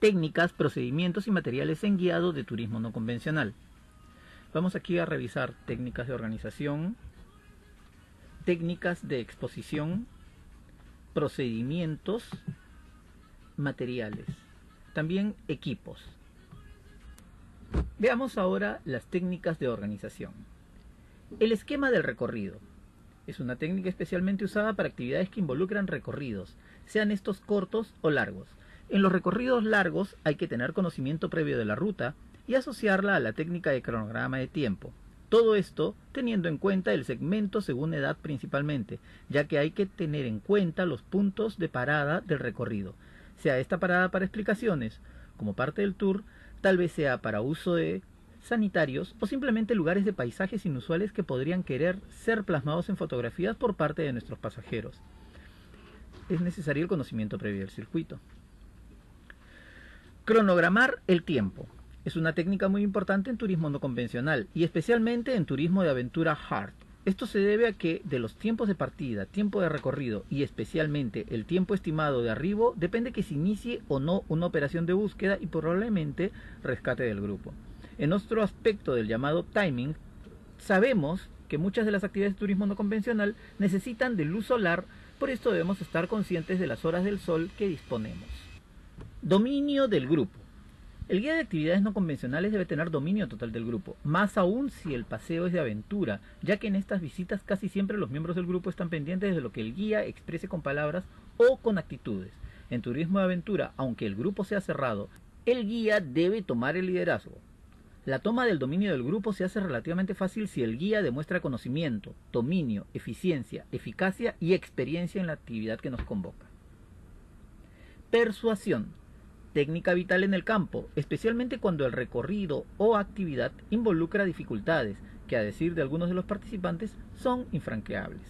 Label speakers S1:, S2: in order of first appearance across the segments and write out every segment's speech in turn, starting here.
S1: técnicas, procedimientos y materiales en guiado de turismo no convencional. Vamos aquí a revisar técnicas de organización, técnicas de exposición, procedimientos, materiales, también equipos. Veamos ahora las técnicas de organización. El esquema del recorrido. Es una técnica especialmente usada para actividades que involucran recorridos, sean estos cortos o largos. En los recorridos largos hay que tener conocimiento previo de la ruta y asociarla a la técnica de cronograma de tiempo. Todo esto teniendo en cuenta el segmento según edad principalmente, ya que hay que tener en cuenta los puntos de parada del recorrido, sea esta parada para explicaciones, como parte del tour, tal vez sea para uso de sanitarios o simplemente lugares de paisajes inusuales que podrían querer ser plasmados en fotografías por parte de nuestros pasajeros. Es necesario el conocimiento previo del circuito. Cronogramar el tiempo. Es una técnica muy importante en turismo no convencional y especialmente en turismo de aventura hard. Esto se debe a que de los tiempos de partida, tiempo de recorrido y especialmente el tiempo estimado de arribo depende que se inicie o no una operación de búsqueda y probablemente rescate del grupo. En otro aspecto del llamado timing, sabemos que muchas de las actividades de turismo no convencional necesitan de luz solar, por esto debemos estar conscientes de las horas del sol que disponemos. Dominio del grupo. El guía de actividades no convencionales debe tener dominio total del grupo, más aún si el paseo es de aventura, ya que en estas visitas casi siempre los miembros del grupo están pendientes de lo que el guía exprese con palabras o con actitudes. En turismo de aventura, aunque el grupo sea cerrado, el guía debe tomar el liderazgo. La toma del dominio del grupo se hace relativamente fácil si el guía demuestra conocimiento, dominio, eficiencia, eficacia y experiencia en la actividad que nos convoca. Persuasión. Técnica vital en el campo, especialmente cuando el recorrido o actividad involucra dificultades que, a decir de algunos de los participantes, son infranqueables.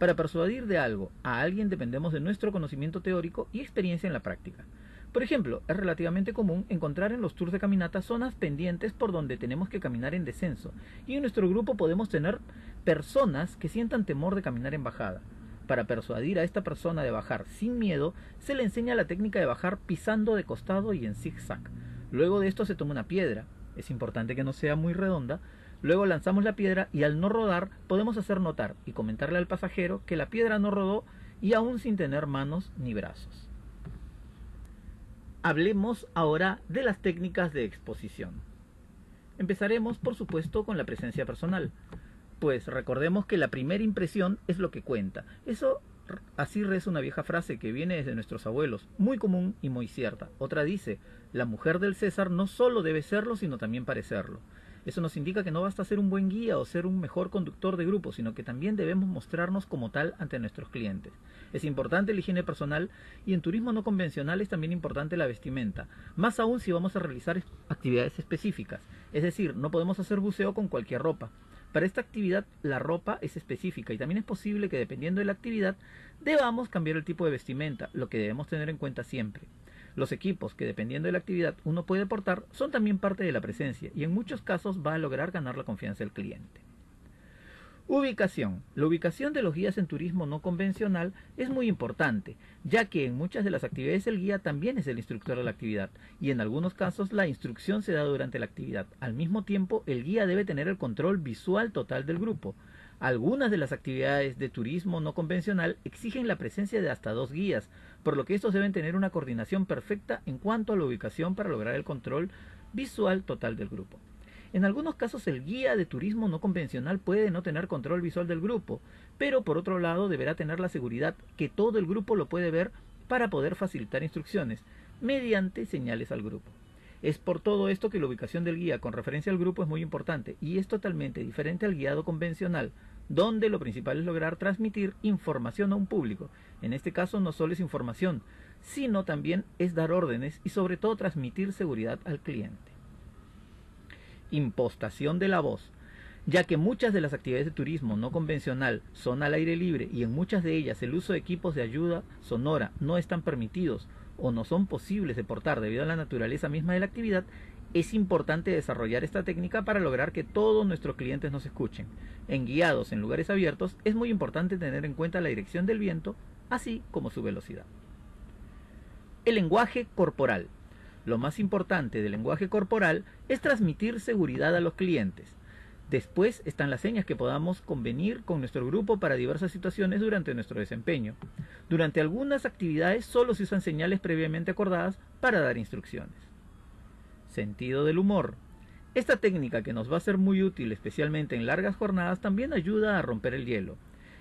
S1: Para persuadir de algo a alguien dependemos de nuestro conocimiento teórico y experiencia en la práctica. Por ejemplo, es relativamente común encontrar en los tours de caminata zonas pendientes por donde tenemos que caminar en descenso, y en nuestro grupo podemos tener personas que sientan temor de caminar en bajada. Para persuadir a esta persona de bajar sin miedo, se le enseña la técnica de bajar pisando de costado y en zigzag. Luego de esto se toma una piedra, es importante que no sea muy redonda, luego lanzamos la piedra y al no rodar podemos hacer notar y comentarle al pasajero que la piedra no rodó y aún sin tener manos ni brazos. Hablemos ahora de las técnicas de exposición. Empezaremos, por supuesto, con la presencia personal, pues recordemos que la primera impresión es lo que cuenta. Eso así reza una vieja frase que viene desde nuestros abuelos, muy común y muy cierta. Otra dice, la mujer del César no solo debe serlo, sino también parecerlo. Eso nos indica que no basta ser un buen guía o ser un mejor conductor de grupo, sino que también debemos mostrarnos como tal ante nuestros clientes. Es importante la higiene personal y en turismo no convencional es también importante la vestimenta, más aún si vamos a realizar actividades específicas, es decir, no podemos hacer buceo con cualquier ropa. Para esta actividad la ropa es específica y también es posible que dependiendo de la actividad debamos cambiar el tipo de vestimenta, lo que debemos tener en cuenta siempre. Los equipos que dependiendo de la actividad uno puede portar son también parte de la presencia y en muchos casos va a lograr ganar la confianza del cliente. Ubicación. La ubicación de los guías en turismo no convencional es muy importante, ya que en muchas de las actividades el guía también es el instructor de la actividad y en algunos casos la instrucción se da durante la actividad. Al mismo tiempo, el guía debe tener el control visual total del grupo. Algunas de las actividades de turismo no convencional exigen la presencia de hasta dos guías, por lo que estos deben tener una coordinación perfecta en cuanto a la ubicación para lograr el control visual total del grupo. En algunos casos el guía de turismo no convencional puede no tener control visual del grupo, pero por otro lado deberá tener la seguridad que todo el grupo lo puede ver para poder facilitar instrucciones mediante señales al grupo. Es por todo esto que la ubicación del guía con referencia al grupo es muy importante y es totalmente diferente al guiado convencional, donde lo principal es lograr transmitir información a un público. En este caso no solo es información, sino también es dar órdenes y sobre todo transmitir seguridad al cliente. Impostación de la voz. Ya que muchas de las actividades de turismo no convencional son al aire libre y en muchas de ellas el uso de equipos de ayuda sonora no están permitidos o no son posibles de portar debido a la naturaleza misma de la actividad, es importante desarrollar esta técnica para lograr que todos nuestros clientes nos escuchen. En guiados en lugares abiertos es muy importante tener en cuenta la dirección del viento, así como su velocidad. El lenguaje corporal. Lo más importante del lenguaje corporal es transmitir seguridad a los clientes. Después están las señas que podamos convenir con nuestro grupo para diversas situaciones durante nuestro desempeño. Durante algunas actividades solo se usan señales previamente acordadas para dar instrucciones. Sentido del humor. Esta técnica que nos va a ser muy útil especialmente en largas jornadas también ayuda a romper el hielo.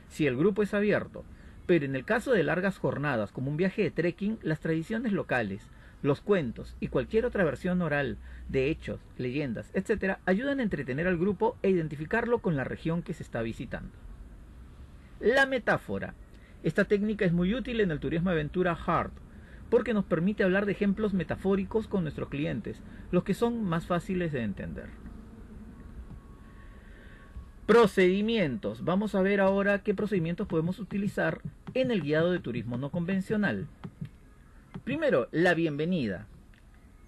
S1: Si el grupo es abierto, pero en el caso de largas jornadas como un viaje de trekking, las tradiciones locales, los cuentos y cualquier otra versión oral de hechos, leyendas, etc., ayudan a entretener al grupo e identificarlo con la región que se está visitando. La metáfora. Esta técnica es muy útil en el turismo aventura hard, porque nos permite hablar de ejemplos metafóricos con nuestros clientes, los que son más fáciles de entender. Procedimientos. Vamos a ver ahora qué procedimientos podemos utilizar en el guiado de turismo no convencional. Primero, la bienvenida.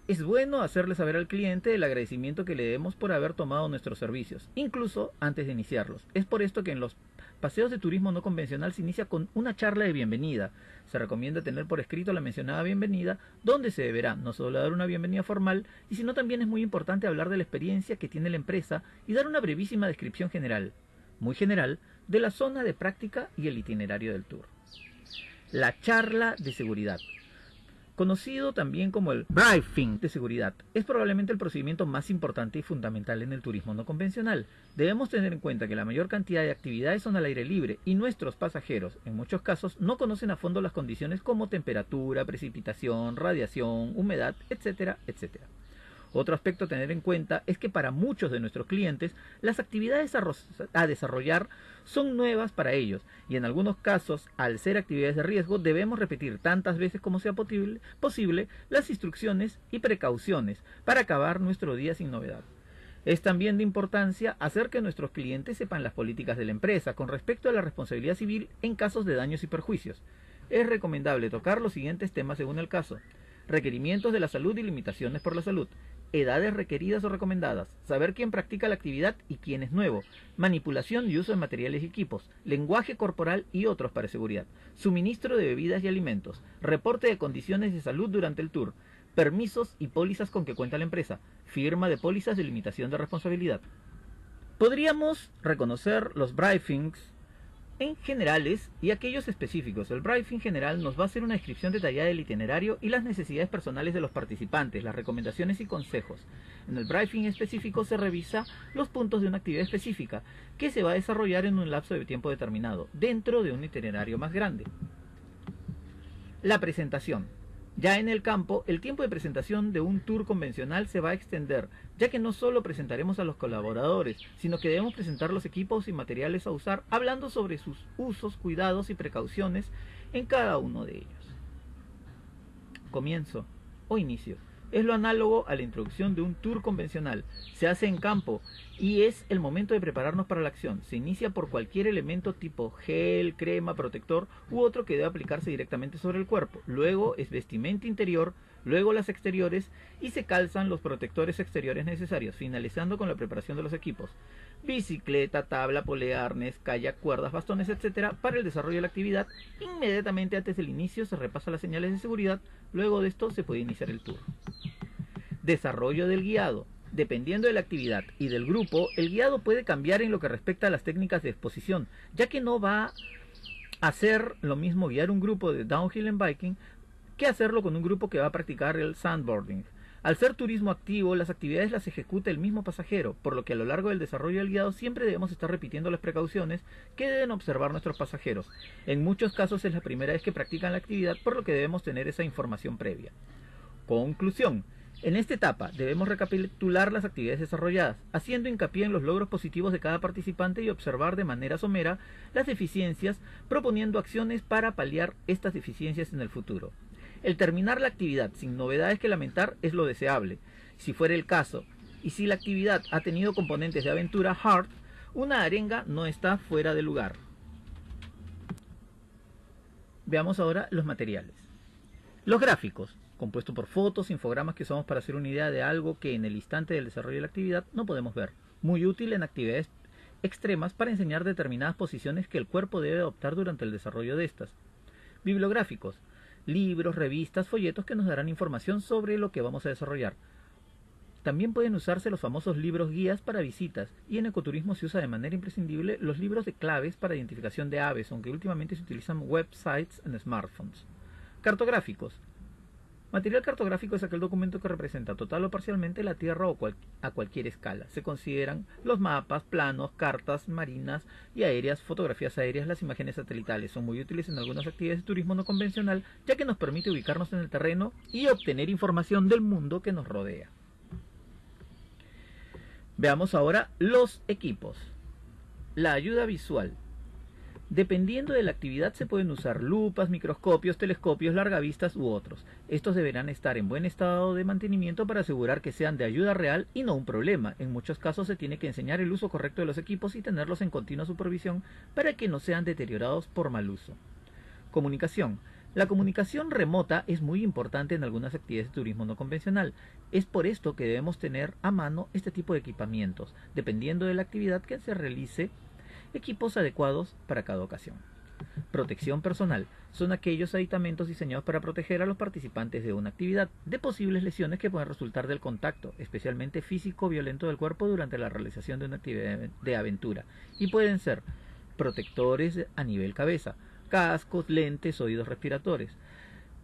S1: Es bueno hacerle saber al cliente el agradecimiento que le demos por haber tomado nuestros servicios, incluso antes de iniciarlos. Es por esto que en los paseos de turismo no convencional se inicia con una charla de bienvenida. Se recomienda tener por escrito la mencionada bienvenida, donde se deberá no solo dar una bienvenida formal, y sino también es muy importante hablar de la experiencia que tiene la empresa y dar una brevísima descripción general, muy general, de la zona de práctica y el itinerario del tour. La charla de seguridad conocido también como el briefing de seguridad. Es probablemente el procedimiento más importante y fundamental en el turismo no convencional. Debemos tener en cuenta que la mayor cantidad de actividades son al aire libre y nuestros pasajeros, en muchos casos, no conocen a fondo las condiciones como temperatura, precipitación, radiación, humedad, etcétera, etcétera. Otro aspecto a tener en cuenta es que para muchos de nuestros clientes las actividades a desarrollar son nuevas para ellos y en algunos casos, al ser actividades de riesgo, debemos repetir tantas veces como sea posible, las instrucciones y precauciones para acabar nuestro día sin novedad. Es también de importancia hacer que nuestros clientes sepan las políticas de la empresa con respecto a la responsabilidad civil en casos de daños y perjuicios. Es recomendable tocar los siguientes temas según el caso. Requerimientos de la salud y limitaciones por la salud edades requeridas o recomendadas, saber quién practica la actividad y quién es nuevo, manipulación y uso de materiales y equipos, lenguaje corporal y otros para seguridad, suministro de bebidas y alimentos, reporte de condiciones de salud durante el tour, permisos y pólizas con que cuenta la empresa, firma de pólizas de limitación de responsabilidad. Podríamos reconocer los briefings en generales y aquellos específicos. El briefing general nos va a hacer una descripción detallada del itinerario y las necesidades personales de los participantes, las recomendaciones y consejos. En el briefing específico se revisa los puntos de una actividad específica que se va a desarrollar en un lapso de tiempo determinado, dentro de un itinerario más grande. La presentación. Ya en el campo, el tiempo de presentación de un tour convencional se va a extender, ya que no solo presentaremos a los colaboradores, sino que debemos presentar los equipos y materiales a usar, hablando sobre sus usos, cuidados y precauciones en cada uno de ellos. Comienzo o inicio es lo análogo a la introducción de un tour convencional. Se hace en campo y es el momento de prepararnos para la acción. Se inicia por cualquier elemento tipo gel, crema, protector u otro que debe aplicarse directamente sobre el cuerpo. Luego es vestimenta interior, luego las exteriores y se calzan los protectores exteriores necesarios, finalizando con la preparación de los equipos. Bicicleta, tabla, polea, arnés, kayak, cuerdas, bastones, etc. para el desarrollo de la actividad. Inmediatamente antes del inicio se repasan las señales de seguridad, luego de esto se puede iniciar el tour. Desarrollo del guiado. Dependiendo de la actividad y del grupo, el guiado puede cambiar en lo que respecta a las técnicas de exposición, ya que no va a hacer lo mismo guiar un grupo de downhill en biking que hacerlo con un grupo que va a practicar el sandboarding. Al ser turismo activo, las actividades las ejecuta el mismo pasajero, por lo que a lo largo del desarrollo del guiado siempre debemos estar repitiendo las precauciones que deben observar nuestros pasajeros. En muchos casos es la primera vez que practican la actividad, por lo que debemos tener esa información previa. Conclusión. En esta etapa debemos recapitular las actividades desarrolladas, haciendo hincapié en los logros positivos de cada participante y observar de manera somera las deficiencias, proponiendo acciones para paliar estas deficiencias en el futuro. El terminar la actividad sin novedades que lamentar es lo deseable, si fuera el caso, y si la actividad ha tenido componentes de aventura hard, una arenga no está fuera de lugar. Veamos ahora los materiales. Los gráficos compuesto por fotos, infogramas que usamos para hacer una idea de algo que en el instante del desarrollo de la actividad no podemos ver. Muy útil en actividades extremas para enseñar determinadas posiciones que el cuerpo debe adoptar durante el desarrollo de estas. Bibliográficos. libros, revistas, folletos que nos darán información sobre lo que vamos a desarrollar. También pueden usarse los famosos libros guías para visitas y en ecoturismo se usa de manera imprescindible los libros de claves para identificación de aves, aunque últimamente se utilizan websites en smartphones. Cartográficos. Material cartográfico es aquel documento que representa total o parcialmente la Tierra o a cualquier escala. Se consideran los mapas, planos, cartas marinas y aéreas, fotografías aéreas, las imágenes satelitales. Son muy útiles en algunas actividades de turismo no convencional, ya que nos permite ubicarnos en el terreno y obtener información del mundo que nos rodea. Veamos ahora los equipos. La ayuda visual. Dependiendo de la actividad se pueden usar lupas, microscopios, telescopios, largavistas u otros. Estos deberán estar en buen estado de mantenimiento para asegurar que sean de ayuda real y no un problema. En muchos casos se tiene que enseñar el uso correcto de los equipos y tenerlos en continua supervisión para que no sean deteriorados por mal uso. Comunicación. La comunicación remota es muy importante en algunas actividades de turismo no convencional. Es por esto que debemos tener a mano este tipo de equipamientos, dependiendo de la actividad que se realice equipos adecuados para cada ocasión. Protección personal son aquellos aditamentos diseñados para proteger a los participantes de una actividad de posibles lesiones que pueden resultar del contacto, especialmente físico violento del cuerpo durante la realización de una actividad de aventura, y pueden ser protectores a nivel cabeza, cascos, lentes, oídos respiradores,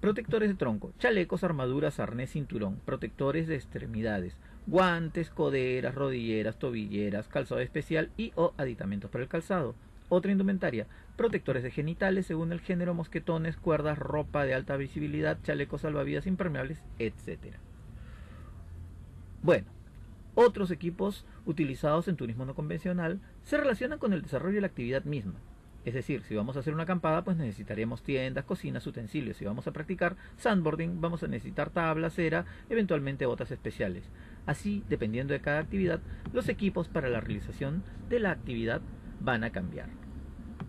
S1: protectores de tronco, chalecos, armaduras, arnés, cinturón, protectores de extremidades, guantes, coderas, rodilleras, tobilleras, calzado especial y o aditamentos para el calzado. Otra indumentaria, protectores de genitales según el género, mosquetones, cuerdas, ropa de alta visibilidad, chalecos salvavidas impermeables, etc. Bueno, otros equipos utilizados en turismo no convencional se relacionan con el desarrollo de la actividad misma. Es decir, si vamos a hacer una acampada, pues necesitaríamos tiendas, cocinas, utensilios. Si vamos a practicar sandboarding, vamos a necesitar tabla, cera, eventualmente botas especiales. Así, dependiendo de cada actividad, los equipos para la realización de la actividad van a cambiar.